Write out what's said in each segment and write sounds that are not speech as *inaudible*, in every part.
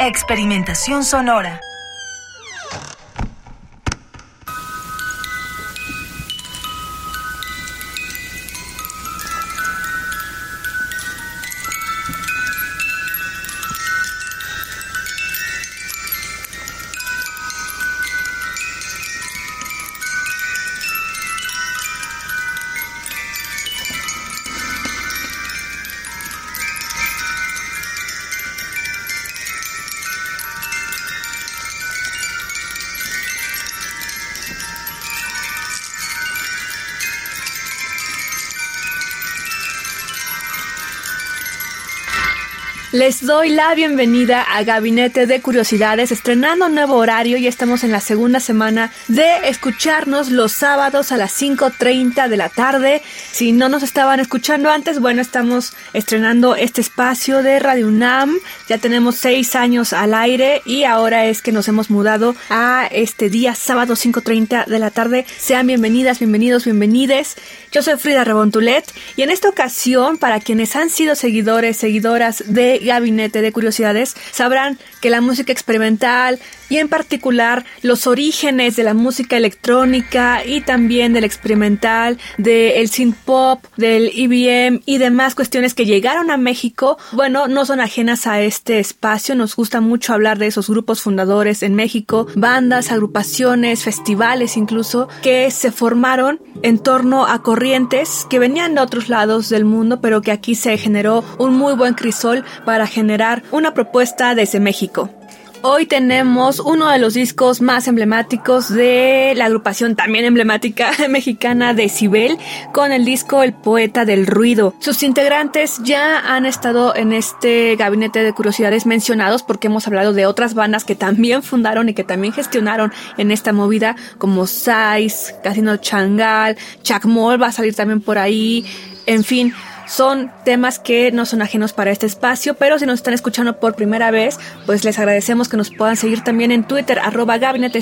Experimentación sonora. Les doy la bienvenida a Gabinete de Curiosidades, estrenando nuevo horario y estamos en la segunda semana de escucharnos los sábados a las 5.30 de la tarde. Si no nos estaban escuchando antes, bueno, estamos estrenando este espacio de Radio UNAM. Ya tenemos seis años al aire y ahora es que nos hemos mudado a este día, sábado 5.30 de la tarde. Sean bienvenidas, bienvenidos, bienvenides. Yo soy Frida Rebontulet y en esta ocasión, para quienes han sido seguidores, seguidoras de Gabinete de Curiosidades, sabrán que la música experimental y en particular los orígenes de la música electrónica y también del experimental, del synth pop, del EBM y demás cuestiones que llegaron a México, bueno, no son ajenas a este espacio. Nos gusta mucho hablar de esos grupos fundadores en México, bandas, agrupaciones, festivales incluso, que se formaron en torno a corrientes que venían de otros lados del mundo, pero que aquí se generó un muy buen crisol para generar una propuesta desde México. Hoy tenemos uno de los discos más emblemáticos de la agrupación también emblemática *laughs* mexicana de Cibel con el disco El Poeta del Ruido. Sus integrantes ya han estado en este gabinete de curiosidades mencionados porque hemos hablado de otras bandas que también fundaron y que también gestionaron en esta movida como Sais, Casino Changal, Chacmol va a salir también por ahí, en fin, son temas que no son ajenos para este espacio, pero si nos están escuchando por primera vez, pues les agradecemos que nos puedan seguir también en Twitter, arroba gabinete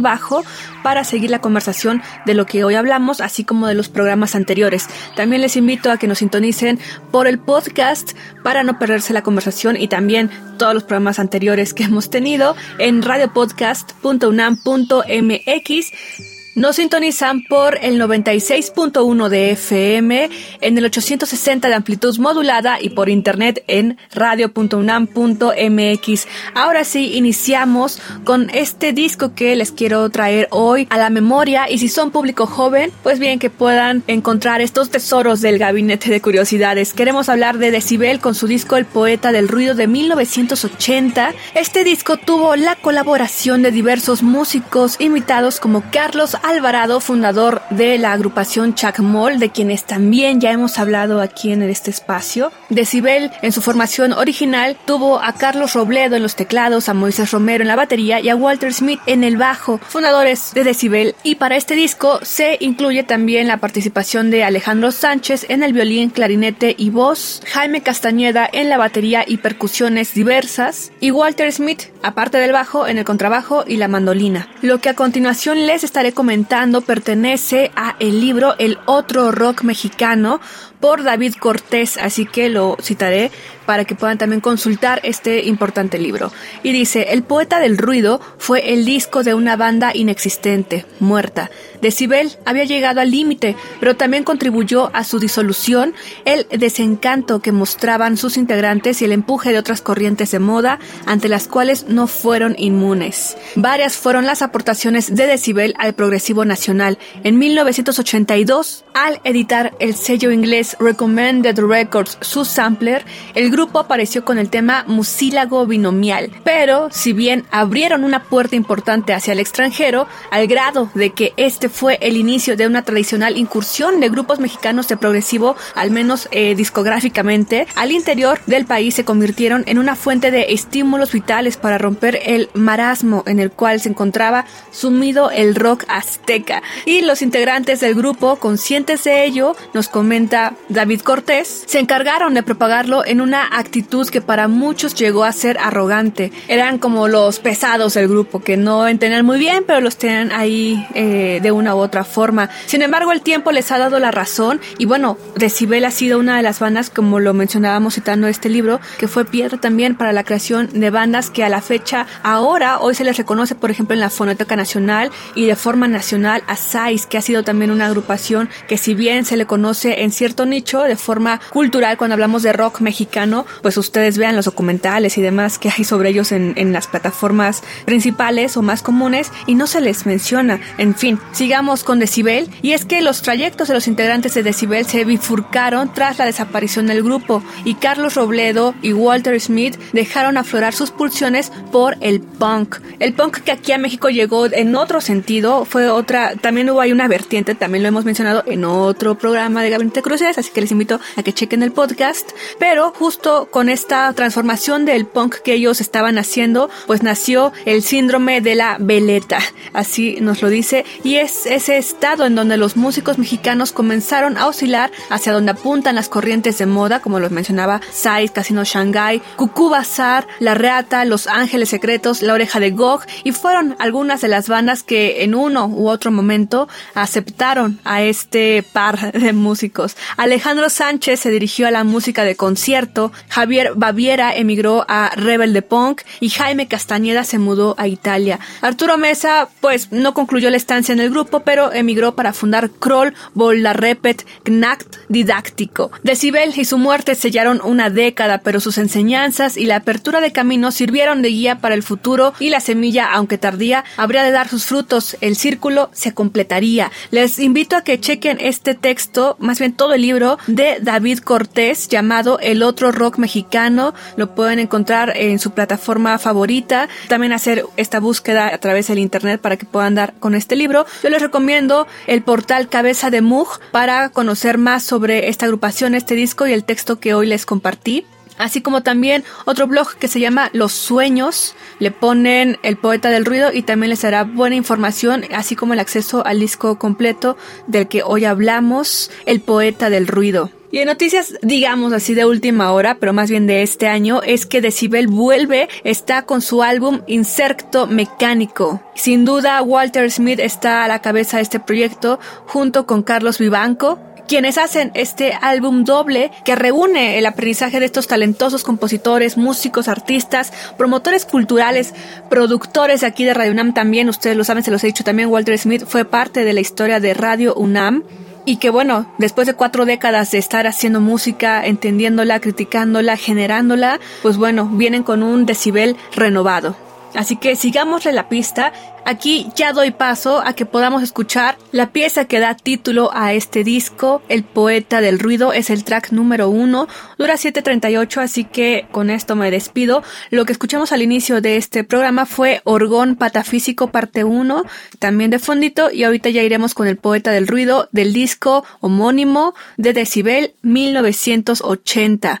bajo para seguir la conversación de lo que hoy hablamos, así como de los programas anteriores. También les invito a que nos sintonicen por el podcast para no perderse la conversación y también todos los programas anteriores que hemos tenido en radiopodcast.unam.mx nos sintonizan por el 96.1 de FM, en el 860 de amplitud modulada y por internet en radio.unam.mx. Ahora sí, iniciamos con este disco que les quiero traer hoy a la memoria y si son público joven, pues bien que puedan encontrar estos tesoros del gabinete de curiosidades. Queremos hablar de Decibel con su disco El Poeta del Ruido de 1980. Este disco tuvo la colaboración de diversos músicos invitados como Carlos Alvarado, fundador de la agrupación Chacmol, de quienes también ya hemos hablado aquí en este espacio. Decibel, en su formación original, tuvo a Carlos Robledo en los teclados, a Moisés Romero en la batería y a Walter Smith en el bajo, fundadores de Decibel. Y para este disco se incluye también la participación de Alejandro Sánchez en el violín, clarinete y voz, Jaime Castañeda en la batería y percusiones diversas, y Walter Smith, aparte del bajo, en el contrabajo y la mandolina. Lo que a continuación les estaré comentando pertenece a el libro El otro rock mexicano por David Cortés, así que lo citaré para que puedan también consultar este importante libro. Y dice, El poeta del ruido fue el disco de una banda inexistente, muerta. Decibel había llegado al límite, pero también contribuyó a su disolución el desencanto que mostraban sus integrantes y el empuje de otras corrientes de moda ante las cuales no fueron inmunes. Varias fueron las aportaciones de Decibel al progresivo nacional. En 1982, al editar el sello inglés Recommended Records su sampler, el grupo apareció con el tema Musílago Binomial, pero si bien abrieron una puerta importante hacia el extranjero, al grado de que este fue el inicio de una tradicional incursión de grupos mexicanos de progresivo, al menos eh, discográficamente, al interior del país se convirtieron en una fuente de estímulos vitales para romper el marasmo en el cual se encontraba sumido el rock azteca. Y los integrantes del grupo, conscientes de ello, nos comenta David Cortés, se encargaron de propagarlo en una actitud que para muchos llegó a ser arrogante. Eran como los pesados del grupo, que no entendían muy bien, pero los tenían ahí eh, de una u otra forma. Sin embargo, el tiempo les ha dado la razón y bueno, Decibel ha sido una de las bandas, como lo mencionábamos citando este libro, que fue piedra también para la creación de bandas que a la fecha, ahora, hoy se les reconoce, por ejemplo, en la Fonoteca Nacional y de forma nacional a SAIS, que ha sido también una agrupación que si bien se le conoce en cierto nicho, de forma cultural, cuando hablamos de rock mexicano, pues ustedes vean los documentales y demás que hay sobre ellos en, en las plataformas principales o más comunes y no se les menciona. En fin, sigamos con Decibel y es que los trayectos de los integrantes de Decibel se bifurcaron tras la desaparición del grupo y Carlos Robledo y Walter Smith dejaron aflorar sus pulsiones por el punk. El punk que aquí a México llegó en otro sentido, fue otra, también hubo ahí una vertiente, también lo hemos mencionado en otro programa de Gabinete Cruces, así que les invito a que chequen el podcast, pero justo con esta transformación del punk que ellos estaban haciendo, pues nació el síndrome de la veleta, así nos lo dice, y es ese estado en donde los músicos mexicanos comenzaron a oscilar hacia donde apuntan las corrientes de moda, como los mencionaba Sais, Casino Shanghai, Cucú Bazar, La Reata, Los Ángeles Secretos, La Oreja de Gog, y fueron algunas de las bandas que en uno u otro momento aceptaron a este par de músicos. Alejandro Sánchez se dirigió a la música de concierto, Javier Baviera emigró a Rebel de Punk y Jaime Castañeda se mudó a Italia. Arturo Mesa, pues, no concluyó la estancia en el grupo, pero emigró para fundar Kroll, Bolla Repet, Knact Didáctico. Decibel y su muerte sellaron una década, pero sus enseñanzas y la apertura de caminos sirvieron de guía para el futuro y la semilla, aunque tardía, habría de dar sus frutos. El círculo se completaría. Les invito a que chequen este texto, más bien todo el libro, de David Cortés llamado El otro rock mexicano. Lo pueden encontrar en su plataforma favorita. También hacer esta búsqueda a través del internet para que puedan dar con este libro. Yo les recomiendo el portal Cabeza de Mug para conocer más sobre esta agrupación, este disco y el texto que hoy les compartí así como también otro blog que se llama Los Sueños. Le ponen el poeta del ruido y también les dará buena información, así como el acceso al disco completo del que hoy hablamos, El poeta del ruido. Y en noticias, digamos así de última hora, pero más bien de este año, es que Decibel vuelve, está con su álbum Inserto Mecánico. Sin duda, Walter Smith está a la cabeza de este proyecto, junto con Carlos Vivanco, quienes hacen este álbum doble que reúne el aprendizaje de estos talentosos compositores, músicos, artistas, promotores culturales, productores aquí de Radio UNAM también, ustedes lo saben, se los he dicho también, Walter Smith fue parte de la historia de Radio UNAM y que bueno, después de cuatro décadas de estar haciendo música, entendiéndola, criticándola, generándola, pues bueno, vienen con un decibel renovado. Así que sigámosle la pista. Aquí ya doy paso a que podamos escuchar la pieza que da título a este disco. El poeta del ruido es el track número uno. Dura 7.38, así que con esto me despido. Lo que escuchamos al inicio de este programa fue Orgón Patafísico parte 1, también de fondito. Y ahorita ya iremos con el poeta del ruido del disco homónimo de Decibel 1980.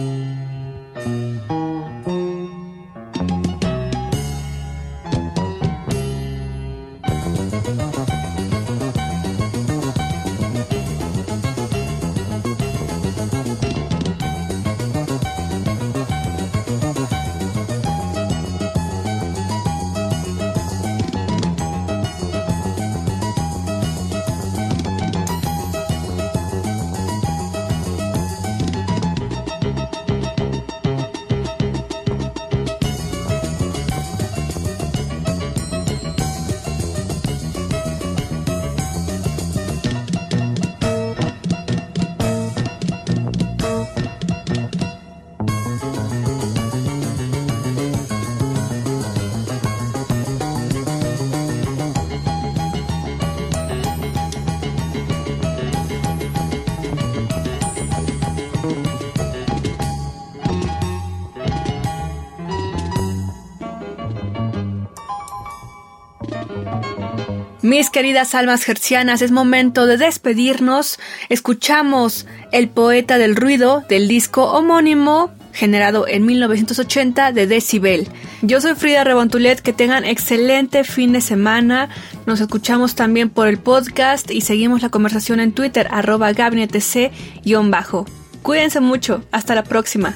Mis queridas almas gercianas, es momento de despedirnos. Escuchamos El poeta del ruido del disco homónimo generado en 1980 de Decibel. Yo soy Frida Rebontulet, que tengan excelente fin de semana. Nos escuchamos también por el podcast y seguimos la conversación en Twitter, arroba gabinetec-bajo. Cuídense mucho, hasta la próxima.